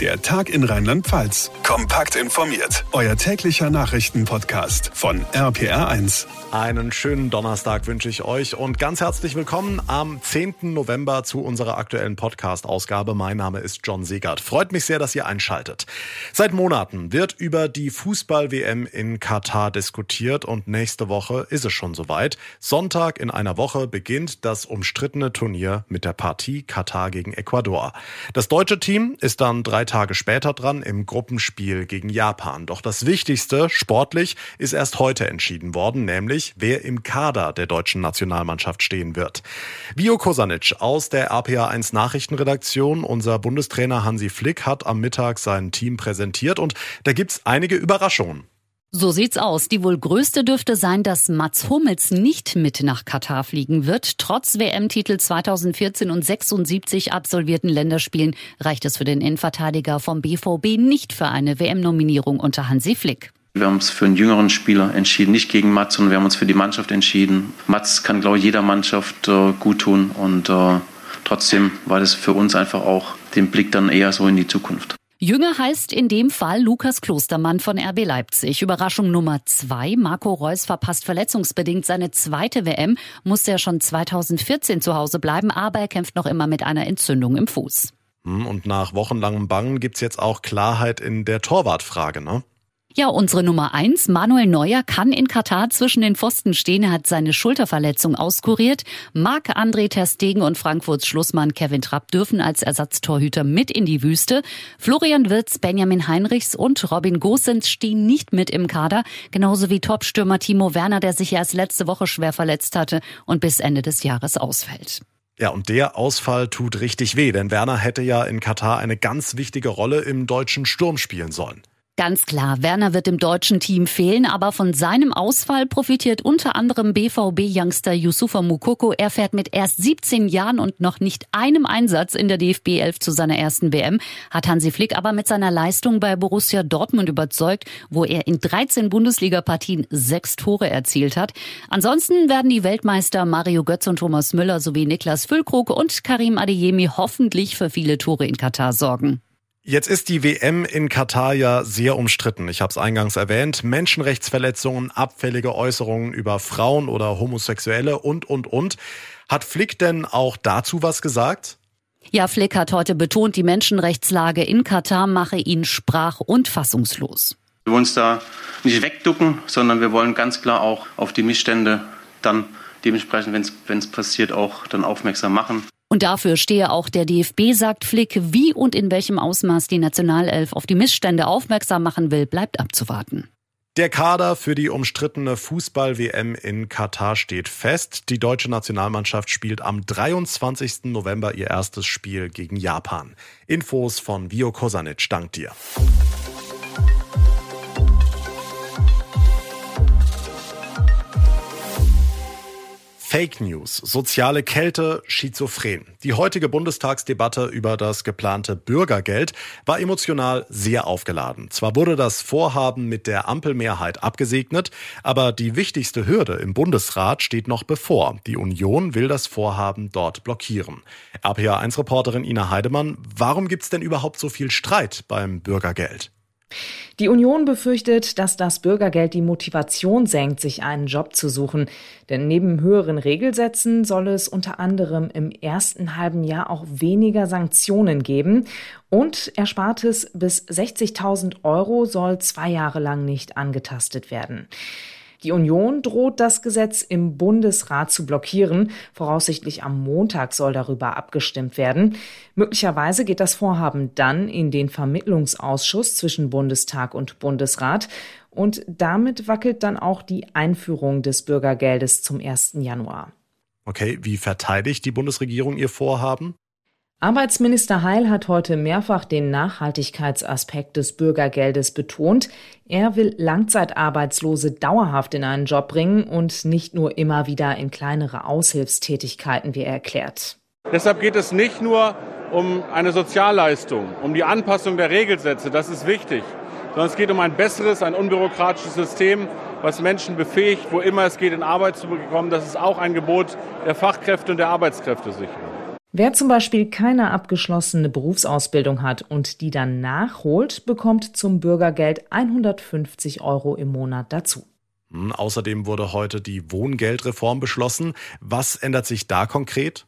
Der Tag in Rheinland-Pfalz. Kompakt informiert. Euer täglicher Nachrichtenpodcast von RPR1. Einen schönen Donnerstag wünsche ich euch und ganz herzlich willkommen am 10. November zu unserer aktuellen Podcast-Ausgabe. Mein Name ist John Segert. Freut mich sehr, dass ihr einschaltet. Seit Monaten wird über die Fußball-WM in Katar diskutiert und nächste Woche ist es schon soweit. Sonntag in einer Woche beginnt das umstrittene Turnier mit der Partie Katar gegen Ecuador. Das deutsche Team ist dann drei drei Tage später dran im Gruppenspiel gegen Japan. Doch das Wichtigste sportlich ist erst heute entschieden worden, nämlich wer im Kader der deutschen Nationalmannschaft stehen wird. Vio Kosanic aus der RPA1 Nachrichtenredaktion, unser Bundestrainer Hansi Flick hat am Mittag sein Team präsentiert und da gibt's einige Überraschungen. So sieht's aus. Die wohl größte dürfte sein, dass Mats Hummels nicht mit nach Katar fliegen wird. Trotz WM-Titel 2014 und 76 absolvierten Länderspielen reicht es für den Innenverteidiger vom BVB nicht für eine WM-Nominierung unter Hansi Flick. Wir haben uns für einen jüngeren Spieler entschieden, nicht gegen Mats, sondern wir haben uns für die Mannschaft entschieden. Mats kann, glaube ich, jeder Mannschaft äh, gut tun und äh, trotzdem war das für uns einfach auch den Blick dann eher so in die Zukunft. Jünger heißt in dem Fall Lukas Klostermann von RB Leipzig. Überraschung Nummer zwei. Marco Reus verpasst verletzungsbedingt seine zweite WM, musste ja schon 2014 zu Hause bleiben, aber er kämpft noch immer mit einer Entzündung im Fuß. Hm, und nach wochenlangem Bangen gibt's jetzt auch Klarheit in der Torwartfrage, ne? Ja, unsere Nummer eins, Manuel Neuer, kann in Katar zwischen den Pfosten stehen. Er hat seine Schulterverletzung auskuriert. Marc-André Terstegen und Frankfurts Schlussmann Kevin Trapp dürfen als Ersatztorhüter mit in die Wüste. Florian Wirtz, Benjamin Heinrichs und Robin Gosens stehen nicht mit im Kader. Genauso wie Topstürmer Timo Werner, der sich erst letzte Woche schwer verletzt hatte und bis Ende des Jahres ausfällt. Ja, und der Ausfall tut richtig weh, denn Werner hätte ja in Katar eine ganz wichtige Rolle im deutschen Sturm spielen sollen. Ganz klar, Werner wird im deutschen Team fehlen, aber von seinem Ausfall profitiert unter anderem BVB-Youngster Yusufa Mukoko. Er fährt mit erst 17 Jahren und noch nicht einem Einsatz in der DFB 11 zu seiner ersten WM, hat Hansi Flick aber mit seiner Leistung bei Borussia Dortmund überzeugt, wo er in 13 Bundesliga-Partien sechs Tore erzielt hat. Ansonsten werden die Weltmeister Mario Götz und Thomas Müller sowie Niklas Füllkrug und Karim Adeyemi hoffentlich für viele Tore in Katar sorgen. Jetzt ist die WM in Katar ja sehr umstritten. Ich habe es eingangs erwähnt. Menschenrechtsverletzungen, abfällige Äußerungen über Frauen oder Homosexuelle und, und, und. Hat Flick denn auch dazu was gesagt? Ja, Flick hat heute betont, die Menschenrechtslage in Katar mache ihn sprach- und fassungslos. Wir wollen uns da nicht wegducken, sondern wir wollen ganz klar auch auf die Missstände dann dementsprechend, wenn es passiert, auch dann aufmerksam machen. Und dafür stehe auch der DFB, sagt Flick. Wie und in welchem Ausmaß die Nationalelf auf die Missstände aufmerksam machen will, bleibt abzuwarten. Der Kader für die umstrittene Fußball-WM in Katar steht fest. Die deutsche Nationalmannschaft spielt am 23. November ihr erstes Spiel gegen Japan. Infos von Vio Kosanic. Dank dir. Fake News, soziale Kälte, Schizophren. Die heutige Bundestagsdebatte über das geplante Bürgergeld war emotional sehr aufgeladen. Zwar wurde das Vorhaben mit der Ampelmehrheit abgesegnet, aber die wichtigste Hürde im Bundesrat steht noch bevor. Die Union will das Vorhaben dort blockieren. RPA1-Reporterin Ina Heidemann, warum gibt's denn überhaupt so viel Streit beim Bürgergeld? Die Union befürchtet, dass das Bürgergeld die Motivation senkt, sich einen Job zu suchen. Denn neben höheren Regelsätzen soll es unter anderem im ersten halben Jahr auch weniger Sanktionen geben. Und Erspartes bis 60.000 Euro soll zwei Jahre lang nicht angetastet werden. Die Union droht das Gesetz im Bundesrat zu blockieren. Voraussichtlich am Montag soll darüber abgestimmt werden. Möglicherweise geht das Vorhaben dann in den Vermittlungsausschuss zwischen Bundestag und Bundesrat. Und damit wackelt dann auch die Einführung des Bürgergeldes zum 1. Januar. Okay, wie verteidigt die Bundesregierung ihr Vorhaben? Arbeitsminister Heil hat heute mehrfach den Nachhaltigkeitsaspekt des Bürgergeldes betont. Er will Langzeitarbeitslose dauerhaft in einen Job bringen und nicht nur immer wieder in kleinere Aushilfstätigkeiten, wie er erklärt. Deshalb geht es nicht nur um eine Sozialleistung, um die Anpassung der Regelsätze, das ist wichtig, sondern es geht um ein besseres, ein unbürokratisches System, was Menschen befähigt, wo immer es geht, in Arbeit zu bekommen. Das ist auch ein Gebot der Fachkräfte und der Arbeitskräftesicherung. Wer zum Beispiel keine abgeschlossene Berufsausbildung hat und die dann nachholt, bekommt zum Bürgergeld 150 Euro im Monat dazu. Hm, außerdem wurde heute die Wohngeldreform beschlossen. Was ändert sich da konkret?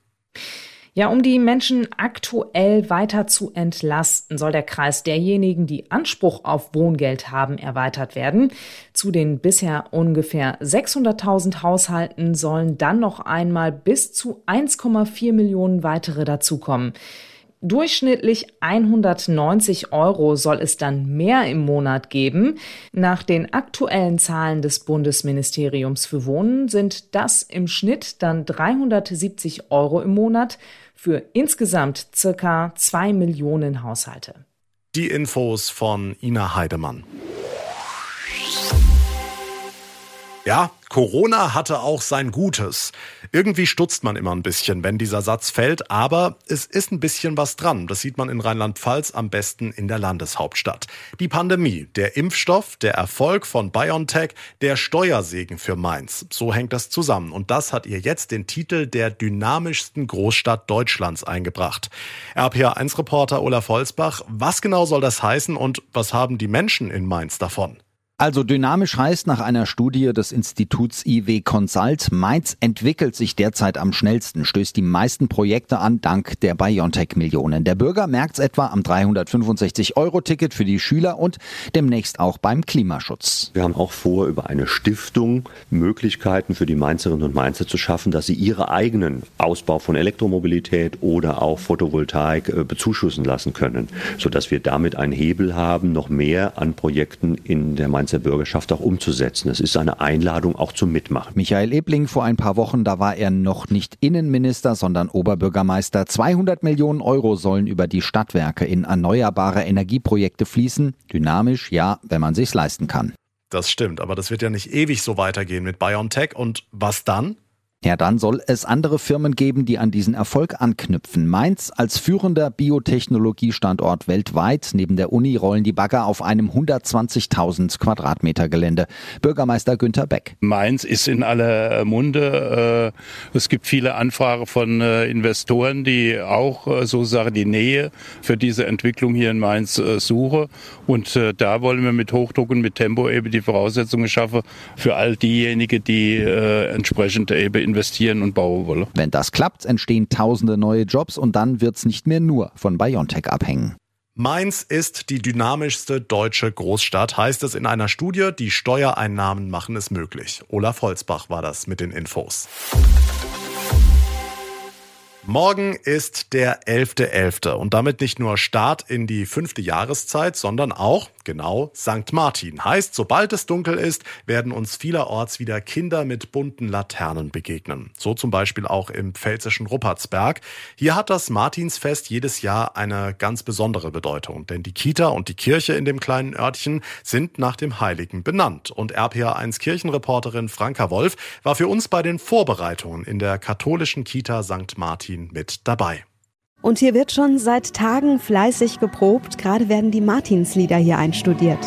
Ja, um die Menschen aktuell weiter zu entlasten, soll der Kreis derjenigen, die Anspruch auf Wohngeld haben, erweitert werden. Zu den bisher ungefähr 600.000 Haushalten sollen dann noch einmal bis zu 1,4 Millionen weitere dazukommen. Durchschnittlich 190 Euro soll es dann mehr im Monat geben. Nach den aktuellen Zahlen des Bundesministeriums für Wohnen sind das im Schnitt dann 370 Euro im Monat für insgesamt circa zwei Millionen Haushalte. Die Infos von Ina Heidemann. Ja, Corona hatte auch sein Gutes. Irgendwie stutzt man immer ein bisschen, wenn dieser Satz fällt, aber es ist ein bisschen was dran. Das sieht man in Rheinland-Pfalz am besten in der Landeshauptstadt. Die Pandemie, der Impfstoff, der Erfolg von BioNTech, der Steuersegen für Mainz. So hängt das zusammen. Und das hat ihr jetzt den Titel der dynamischsten Großstadt Deutschlands eingebracht. RPA1-Reporter Olaf Holzbach, was genau soll das heißen und was haben die Menschen in Mainz davon? Also dynamisch heißt nach einer Studie des Instituts IW Consult, Mainz entwickelt sich derzeit am schnellsten, stößt die meisten Projekte an dank der BioNTech-Millionen. Der Bürger merkt's etwa am 365-Euro-Ticket für die Schüler und demnächst auch beim Klimaschutz. Wir haben auch vor, über eine Stiftung Möglichkeiten für die Mainzerinnen und Mainzer zu schaffen, dass sie ihre eigenen Ausbau von Elektromobilität oder auch Photovoltaik äh, bezuschussen lassen können, sodass wir damit einen Hebel haben, noch mehr an Projekten in der Mainz Mainzer Bürgerschaft auch umzusetzen. Es ist eine Einladung auch zum Mitmachen. Michael Ebling vor ein paar Wochen, da war er noch nicht Innenminister, sondern Oberbürgermeister. 200 Millionen Euro sollen über die Stadtwerke in erneuerbare Energieprojekte fließen. Dynamisch, ja, wenn man sich's leisten kann. Das stimmt, aber das wird ja nicht ewig so weitergehen mit BioNTech. Und was dann? Ja, dann soll es andere Firmen geben, die an diesen Erfolg anknüpfen. Mainz als führender Biotechnologiestandort weltweit. Neben der Uni rollen die Bagger auf einem 120.000 Quadratmeter Gelände. Bürgermeister Günther Beck. Mainz ist in aller Munde. Äh, es gibt viele Anfragen von äh, Investoren, die auch äh, sozusagen die Nähe für diese Entwicklung hier in Mainz suchen. Und da wollen wir mit Hochdruck und mit Tempo eben die Voraussetzungen schaffen für all diejenigen, die entsprechend eben investieren investieren und bauen wolle. Wenn das klappt, entstehen tausende neue Jobs und dann wird es nicht mehr nur von BioNTech abhängen. Mainz ist die dynamischste deutsche Großstadt, heißt es in einer Studie. Die Steuereinnahmen machen es möglich. Olaf Holzbach war das mit den Infos. Morgen ist der 11.11. .11. und damit nicht nur Start in die fünfte Jahreszeit, sondern auch, genau, St. Martin. Heißt, sobald es dunkel ist, werden uns vielerorts wieder Kinder mit bunten Laternen begegnen. So zum Beispiel auch im pfälzischen Ruppertsberg. Hier hat das Martinsfest jedes Jahr eine ganz besondere Bedeutung, denn die Kita und die Kirche in dem kleinen Örtchen sind nach dem Heiligen benannt. Und RPA1 Kirchenreporterin Franka Wolf war für uns bei den Vorbereitungen in der katholischen Kita St. Martin Martin mit dabei. Und hier wird schon seit Tagen fleißig geprobt. Gerade werden die Martinslieder hier einstudiert.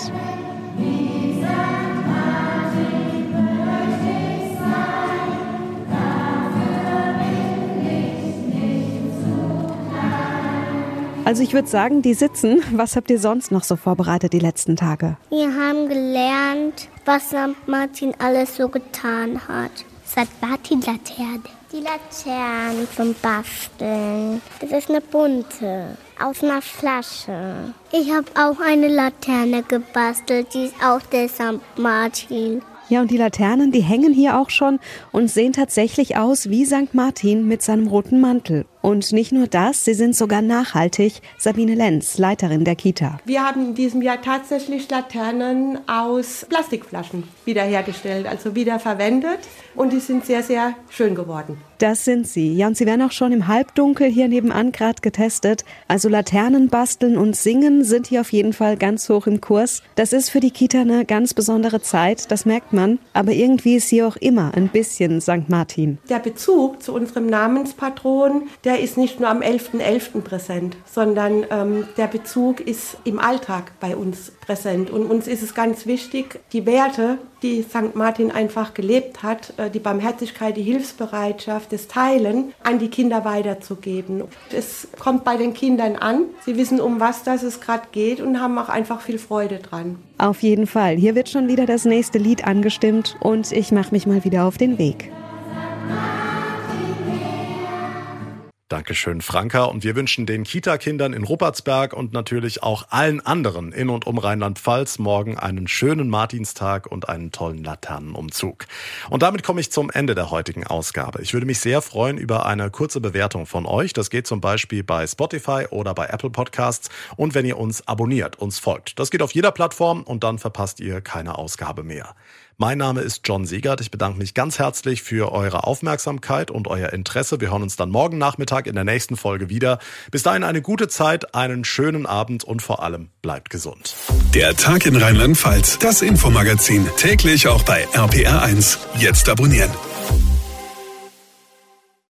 Also ich würde sagen, die sitzen. Was habt ihr sonst noch so vorbereitet die letzten Tage? Wir haben gelernt, was. Martin alles so getan hat. St. Martin Laterne. Die Laterne zum Basteln. Das ist eine bunte aus einer Flasche. Ich habe auch eine Laterne gebastelt, die ist auch der St. Martin. Ja, und die Laternen, die hängen hier auch schon und sehen tatsächlich aus wie St. Martin mit seinem roten Mantel. Und nicht nur das, sie sind sogar nachhaltig. Sabine Lenz, Leiterin der Kita. Wir haben in diesem Jahr tatsächlich Laternen aus Plastikflaschen wiederhergestellt, also wiederverwendet. Und die sind sehr, sehr schön geworden. Das sind sie. Ja, und sie werden auch schon im Halbdunkel hier nebenan gerade getestet. Also Laternen basteln und singen sind hier auf jeden Fall ganz hoch im Kurs. Das ist für die Kita eine ganz besondere Zeit, das merkt man. Aber irgendwie ist sie auch immer ein bisschen St. Martin. Der Bezug zu unserem Namenspatron, der der ist nicht nur am 11.11. .11. präsent, sondern ähm, der Bezug ist im Alltag bei uns präsent. Und uns ist es ganz wichtig, die Werte, die St. Martin einfach gelebt hat, äh, die Barmherzigkeit, die Hilfsbereitschaft, das Teilen an die Kinder weiterzugeben. Es kommt bei den Kindern an. Sie wissen, um was das es gerade geht und haben auch einfach viel Freude dran. Auf jeden Fall. Hier wird schon wieder das nächste Lied angestimmt und ich mache mich mal wieder auf den Weg. Dankeschön, Franka. Und wir wünschen den Kita-Kindern in Ruppertsberg und natürlich auch allen anderen in und um Rheinland-Pfalz morgen einen schönen Martinstag und einen tollen Laternenumzug. Und damit komme ich zum Ende der heutigen Ausgabe. Ich würde mich sehr freuen über eine kurze Bewertung von euch. Das geht zum Beispiel bei Spotify oder bei Apple Podcasts. Und wenn ihr uns abonniert, uns folgt. Das geht auf jeder Plattform und dann verpasst ihr keine Ausgabe mehr. Mein Name ist John Siegert. Ich bedanke mich ganz herzlich für eure Aufmerksamkeit und euer Interesse. Wir hören uns dann morgen Nachmittag in der nächsten Folge wieder. Bis dahin eine gute Zeit, einen schönen Abend und vor allem bleibt gesund. Der Tag in Rheinland-Pfalz, das Infomagazin, täglich auch bei RPR1. Jetzt abonnieren.